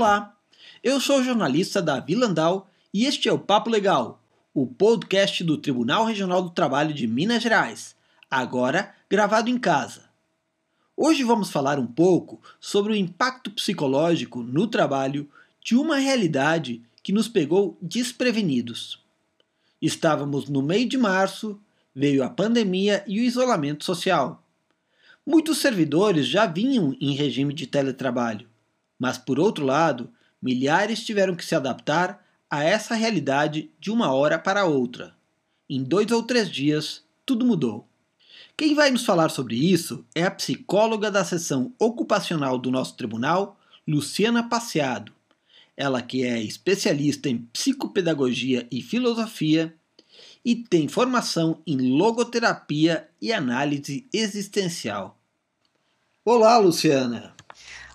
Olá, eu sou o jornalista Davi Landau e este é o Papo Legal, o podcast do Tribunal Regional do Trabalho de Minas Gerais, agora gravado em casa. Hoje vamos falar um pouco sobre o impacto psicológico no trabalho de uma realidade que nos pegou desprevenidos. Estávamos no meio de março, veio a pandemia e o isolamento social. Muitos servidores já vinham em regime de teletrabalho, mas por outro lado, milhares tiveram que se adaptar a essa realidade de uma hora para outra. Em dois ou três dias, tudo mudou. Quem vai nos falar sobre isso é a psicóloga da seção ocupacional do nosso tribunal, Luciana Passeado. Ela que é especialista em psicopedagogia e filosofia e tem formação em logoterapia e análise existencial. Olá, Luciana.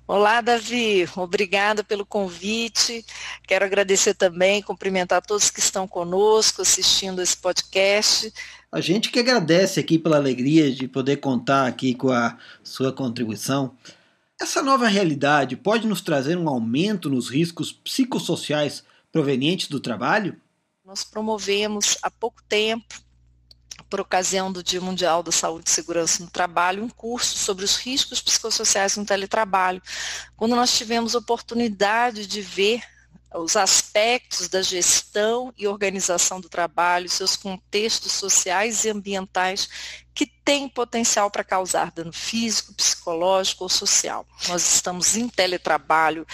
Olá, Davi. Obrigada pelo convite. Quero agradecer também, cumprimentar todos que estão conosco assistindo esse podcast. A gente que agradece aqui pela alegria de poder contar aqui com a sua contribuição. Essa nova realidade pode nos trazer um aumento nos riscos psicossociais provenientes do trabalho? Nós promovemos há pouco tempo por ocasião do Dia Mundial da Saúde e Segurança no Trabalho, um curso sobre os riscos psicossociais no teletrabalho, quando nós tivemos oportunidade de ver os aspectos da gestão e organização do trabalho, seus contextos sociais e ambientais que têm potencial para causar dano físico, psicológico ou social. Nós estamos em teletrabalho,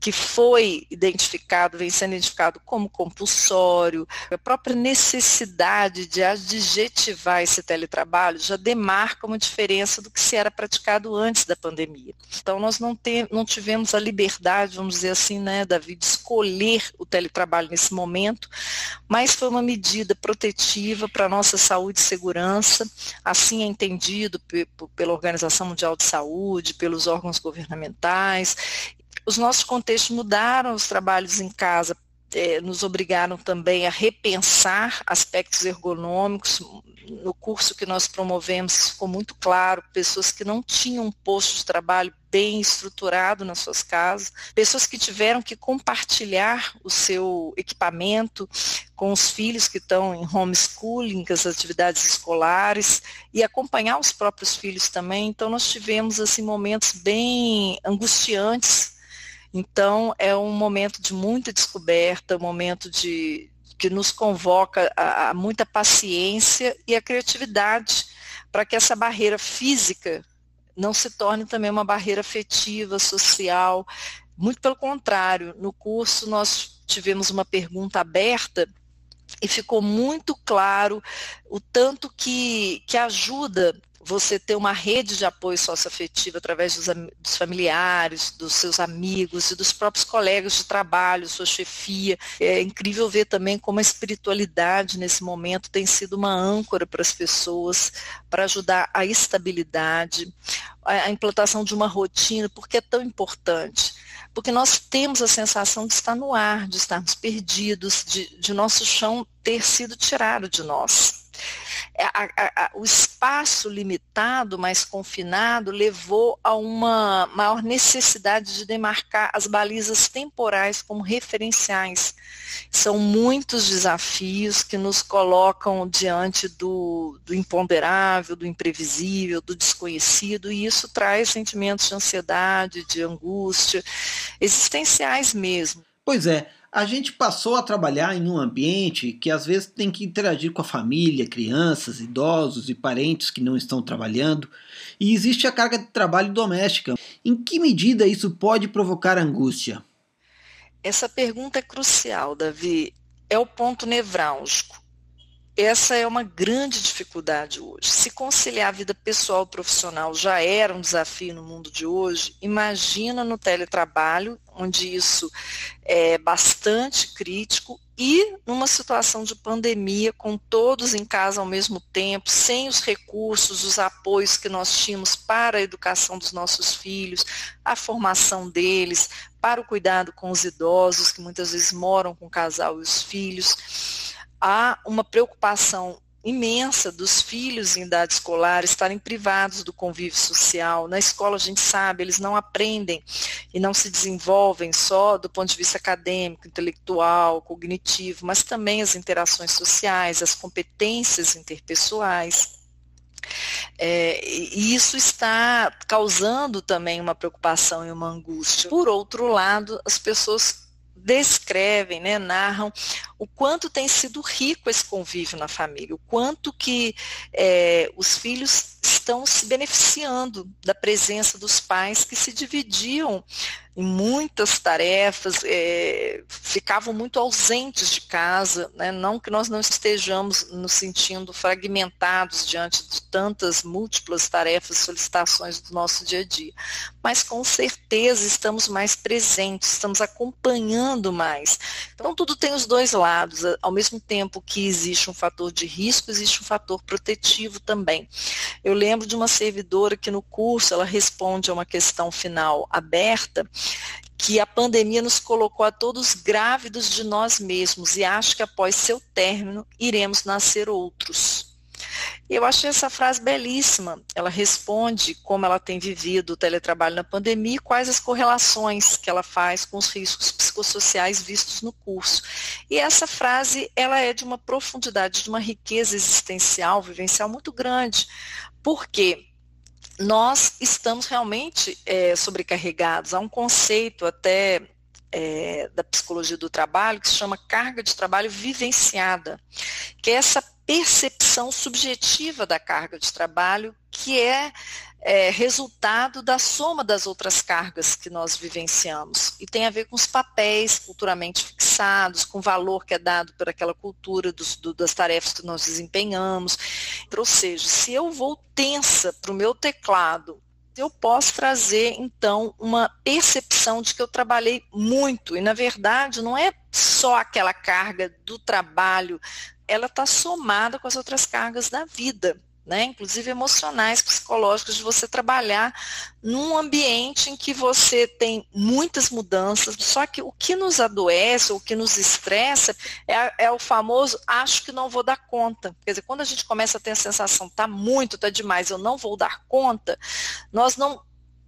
que foi identificado, vem sendo identificado como compulsório, a própria necessidade de adjetivar esse teletrabalho já demarca uma diferença do que se era praticado antes da pandemia. Então, nós não, te, não tivemos a liberdade, vamos dizer assim, né, Davi, de escolher o teletrabalho nesse momento, mas foi uma medida protetiva para a nossa saúde e segurança, assim é entendido pela Organização Mundial de Saúde, pelos órgãos governamentais, os nossos contextos mudaram, os trabalhos em casa é, nos obrigaram também a repensar aspectos ergonômicos. No curso que nós promovemos, ficou muito claro, pessoas que não tinham um posto de trabalho bem estruturado nas suas casas, pessoas que tiveram que compartilhar o seu equipamento com os filhos que estão em homeschooling, com as atividades escolares, e acompanhar os próprios filhos também. Então, nós tivemos assim, momentos bem angustiantes então, é um momento de muita descoberta, um momento de, que nos convoca a, a muita paciência e a criatividade para que essa barreira física não se torne também uma barreira afetiva, social. Muito pelo contrário, no curso nós tivemos uma pergunta aberta e ficou muito claro o tanto que, que ajuda você ter uma rede de apoio socioafetivo através dos, dos, familiares, dos seus amigos e dos próprios colegas de trabalho, sua chefia. É incrível ver também como a espiritualidade nesse momento tem sido uma âncora para as pessoas, para ajudar a estabilidade, a, implantação de uma rotina, porque é tão importante porque nós temos a sensação de estar no ar, de estarmos perdidos, de, de nosso chão ter sido tirado de nós. É, a, a, o espaço limitado, mais confinado, levou a uma maior necessidade de demarcar as balizas temporais como referenciais. São muitos desafios que nos colocam diante do, do imponderável, do imprevisível, do desconhecido, e isso traz sentimentos de ansiedade, de angústia, existenciais mesmo. Pois é, a gente passou a trabalhar em um ambiente que às vezes tem que interagir com a família, crianças, idosos e parentes que não estão trabalhando, e existe a carga de trabalho doméstica. Em que medida isso pode provocar angústia? Essa pergunta é crucial, Davi. É o ponto nevrálgico essa é uma grande dificuldade hoje. Se conciliar a vida pessoal e profissional já era um desafio no mundo de hoje, imagina no teletrabalho, onde isso é bastante crítico, e numa situação de pandemia, com todos em casa ao mesmo tempo, sem os recursos, os apoios que nós tínhamos para a educação dos nossos filhos, a formação deles, para o cuidado com os idosos, que muitas vezes moram com o casal e os filhos há uma preocupação imensa dos filhos em idade escolar estarem privados do convívio social. Na escola, a gente sabe, eles não aprendem e não se desenvolvem só do ponto de vista acadêmico, intelectual, cognitivo, mas também as interações sociais, as competências interpessoais. É, e isso está causando também uma preocupação e uma angústia. Por outro lado, as pessoas descrevem, né, narram o quanto tem sido rico esse convívio na família, o quanto que é, os filhos estão se beneficiando da presença dos pais que se dividiam em muitas tarefas, é, ficavam muito ausentes de casa, né? não que nós não estejamos nos sentindo fragmentados diante de tantas múltiplas tarefas, solicitações do nosso dia a dia, mas com certeza estamos mais presentes, estamos acompanhando mais. Então tudo tem os dois lados, ao mesmo tempo que existe um fator de risco, existe um fator protetivo também. Eu lembro de uma servidora que no curso ela responde a uma questão final aberta, que a pandemia nos colocou a todos grávidos de nós mesmos e acho que após seu término iremos nascer outros. Eu achei essa frase belíssima. Ela responde como ela tem vivido o teletrabalho na pandemia e quais as correlações que ela faz com os riscos psicossociais vistos no curso. E essa frase, ela é de uma profundidade, de uma riqueza existencial, vivencial muito grande. Por quê? Nós estamos realmente é, sobrecarregados. Há um conceito até é, da psicologia do trabalho que se chama carga de trabalho vivenciada, que é essa percepção subjetiva da carga de trabalho que é é, resultado da soma das outras cargas que nós vivenciamos. E tem a ver com os papéis culturalmente fixados, com o valor que é dado por aquela cultura dos, do, das tarefas que nós desempenhamos. Ou seja, se eu vou tensa para o meu teclado, eu posso trazer, então, uma percepção de que eu trabalhei muito. E, na verdade, não é só aquela carga do trabalho, ela está somada com as outras cargas da vida né, inclusive emocionais, psicológicas, de você trabalhar num ambiente em que você tem muitas mudanças, só que o que nos adoece, o que nos estressa, é, é, o famoso acho que não vou dar conta. Quer dizer, quando a gente começa a ter a sensação, tá muito, tá demais, eu não vou dar conta, nós não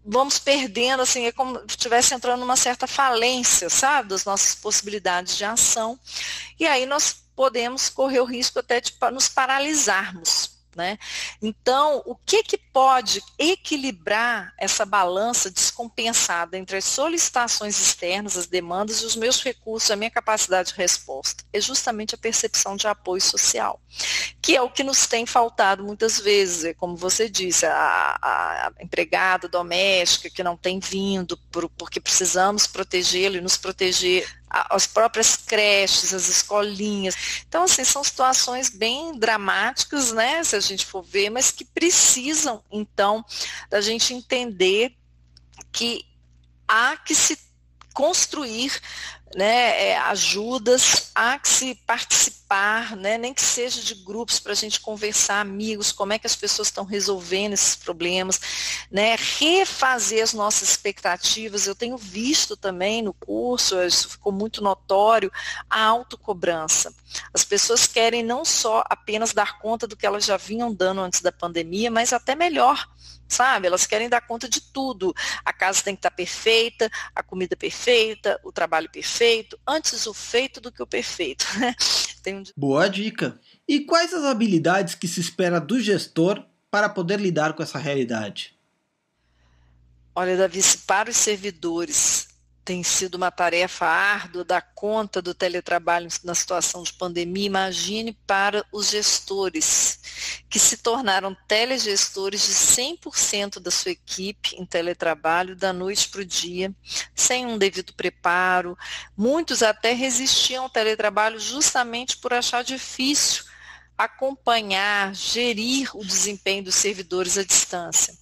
vamos perdendo, assim, é como se estivesse entrando numa certa falência, sabe, das nossas possibilidades de ação, e aí nós podemos correr o risco até de nos paralisarmos. Né? Então, o que, que pode equilibrar essa balança descompensada entre as solicitações externas, as demandas e os meus recursos, a minha capacidade de resposta? É justamente a percepção de apoio social, que é o que nos tem faltado muitas vezes, é como você disse, a, a empregada doméstica que não tem vindo por, porque precisamos protegê-lo e nos proteger as próprias creches, as escolinhas. Então, assim, são situações bem dramáticas, né, se a gente for ver, mas que precisam, então, da gente entender que há que se construir né, é, ajudas, há que se participar, né, nem que seja de grupos para a gente conversar, amigos, como é que as pessoas estão resolvendo esses problemas, né, refazer as nossas expectativas. Eu tenho visto também no curso, isso ficou muito notório, a autocobrança. As pessoas querem não só apenas dar conta do que elas já vinham dando antes da pandemia, mas até melhor sabe? Elas querem dar conta de tudo. A casa tem que estar perfeita, a comida perfeita, o trabalho perfeito, antes o feito do que o perfeito. Né? Um... Boa dica. E quais as habilidades que se espera do gestor para poder lidar com essa realidade? Olha, Davi, para os servidores tem sido uma tarefa árdua dar conta do teletrabalho na situação de pandemia, imagine para os gestores, que se tornaram telegestores de 100% da sua equipe em teletrabalho da noite para o dia, sem um devido preparo. Muitos até resistiam ao teletrabalho justamente por achar difícil acompanhar, gerir o desempenho dos servidores à distância.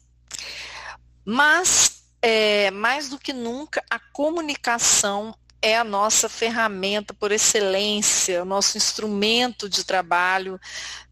Mas é, mais do que nunca, a comunicação é a nossa ferramenta por excelência, o nosso instrumento de trabalho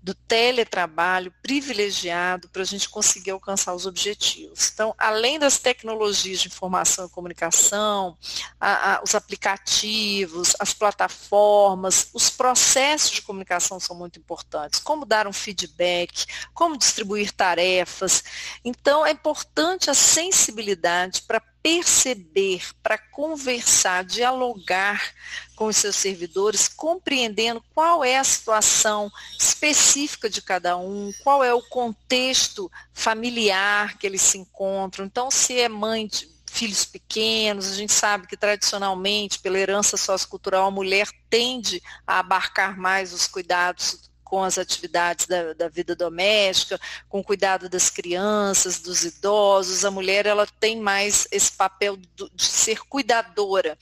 do teletrabalho privilegiado para a gente conseguir alcançar os objetivos. Então, além das tecnologias de informação e comunicação, a, a, os aplicativos, as plataformas, os processos de comunicação são muito importantes. Como dar um feedback, como distribuir tarefas. Então, é importante a sensibilidade para perceber, para conversar, dialogar com os seus servidores, compreendendo qual é a situação específica de cada um, qual é o contexto familiar que eles se encontram. Então, se é mãe de filhos pequenos, a gente sabe que tradicionalmente, pela herança sociocultural, a mulher tende a abarcar mais os cuidados com as atividades da, da, vida doméstica, com o cuidado das crianças, dos idosos. A mulher ela tem mais esse papel do, de ser cuidadora.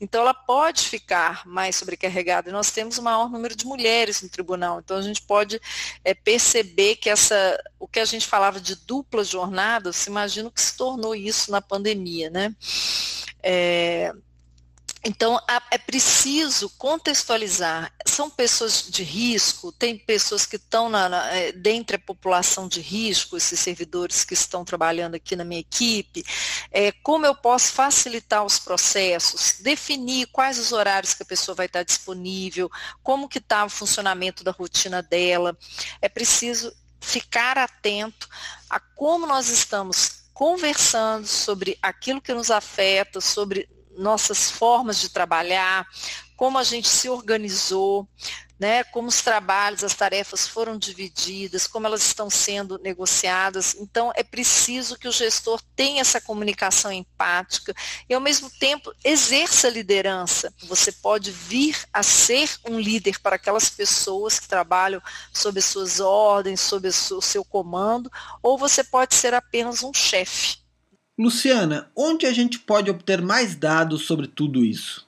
Então ela pode ficar mais sobrecarregada. E nós temos o maior número de mulheres no tribunal. Então a gente pode é, perceber que essa, o que a gente falava de dupla jornada, se imagina que se tornou isso na pandemia, né? É, então, é preciso contextualizar. São pessoas de risco, tem pessoas que estão na, na, é, dentre a população de risco, esses servidores que estão trabalhando aqui na minha equipe. É, como eu posso facilitar os processos, definir quais os horários que a pessoa vai estar disponível, como que está o funcionamento da rotina dela. É preciso ficar atento a como nós estamos conversando sobre aquilo que nos afeta, sobre nossas formas de trabalhar, como a gente se organizou, né, como os trabalhos, as tarefas foram divididas, como elas estão sendo negociadas. Então, é preciso que o gestor tenha essa comunicação empática e, ao mesmo tempo, exerça a liderança. Você pode vir a ser um líder para aquelas pessoas que trabalham sob as suas ordens, sob o seu comando, ou você pode ser apenas um chefe. Luciana, onde a gente pode obter mais dados sobre tudo isso?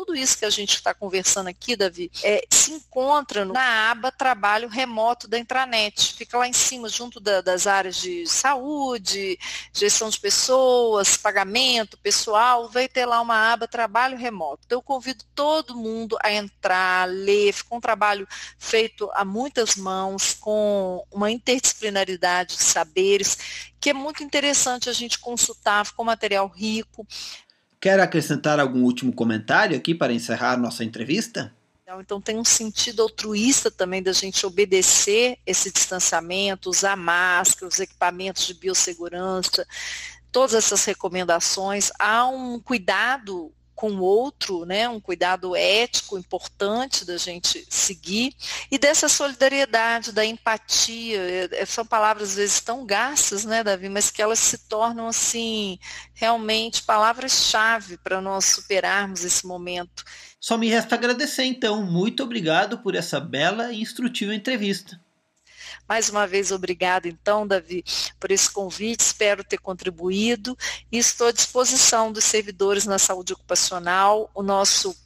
Tudo isso que a gente está conversando aqui, Davi, é, se encontra na aba Trabalho Remoto da intranet. Fica lá em cima, junto da, das áreas de saúde, gestão de pessoas, pagamento pessoal, vai ter lá uma aba Trabalho Remoto. Então, eu convido todo mundo a entrar, ler. Ficou um trabalho feito a muitas mãos, com uma interdisciplinaridade de saberes, que é muito interessante a gente consultar, ficou material rico. Quer acrescentar algum último comentário aqui para encerrar nossa entrevista? Então tem um sentido altruísta também da gente obedecer esse distanciamento, usar máscara, os equipamentos de biossegurança, todas essas recomendações. Há um cuidado com o outro, né, um cuidado ético importante da gente seguir, e dessa solidariedade, da empatia, é, é, são palavras às vezes tão gastas, né, Davi, mas que elas se tornam assim, realmente palavras-chave para nós superarmos esse momento. Só me resta agradecer então, muito obrigado por essa bela e instrutiva entrevista. Mais uma vez, obrigada, então, Davi, por esse convite. Espero ter contribuído e estou à disposição dos servidores na saúde ocupacional. O nosso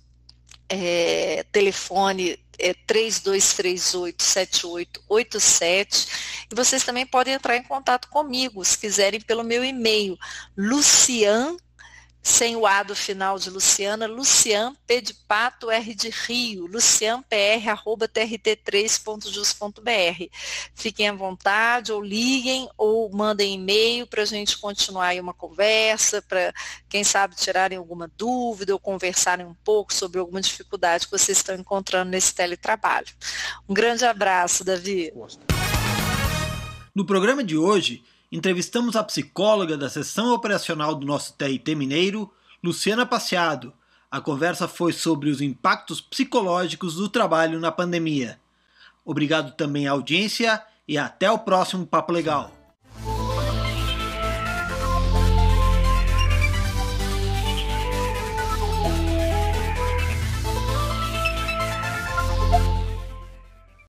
é, telefone é 3238-7887 e vocês também podem entrar em contato comigo, se quiserem, pelo meu e-mail, lucian sem o A do final de Luciana, Lucian P de Pato R de Rio, lucianpr.trt3.jus.br. Fiquem à vontade, ou liguem, ou mandem e-mail para a gente continuar aí uma conversa, para, quem sabe, tirarem alguma dúvida ou conversarem um pouco sobre alguma dificuldade que vocês estão encontrando nesse teletrabalho. Um grande abraço, Davi. No programa de hoje, entrevistamos a psicóloga da seção operacional do nosso TIT Mineiro, Luciana Passeado. A conversa foi sobre os impactos psicológicos do trabalho na pandemia. Obrigado também à audiência e até o próximo Papo Legal.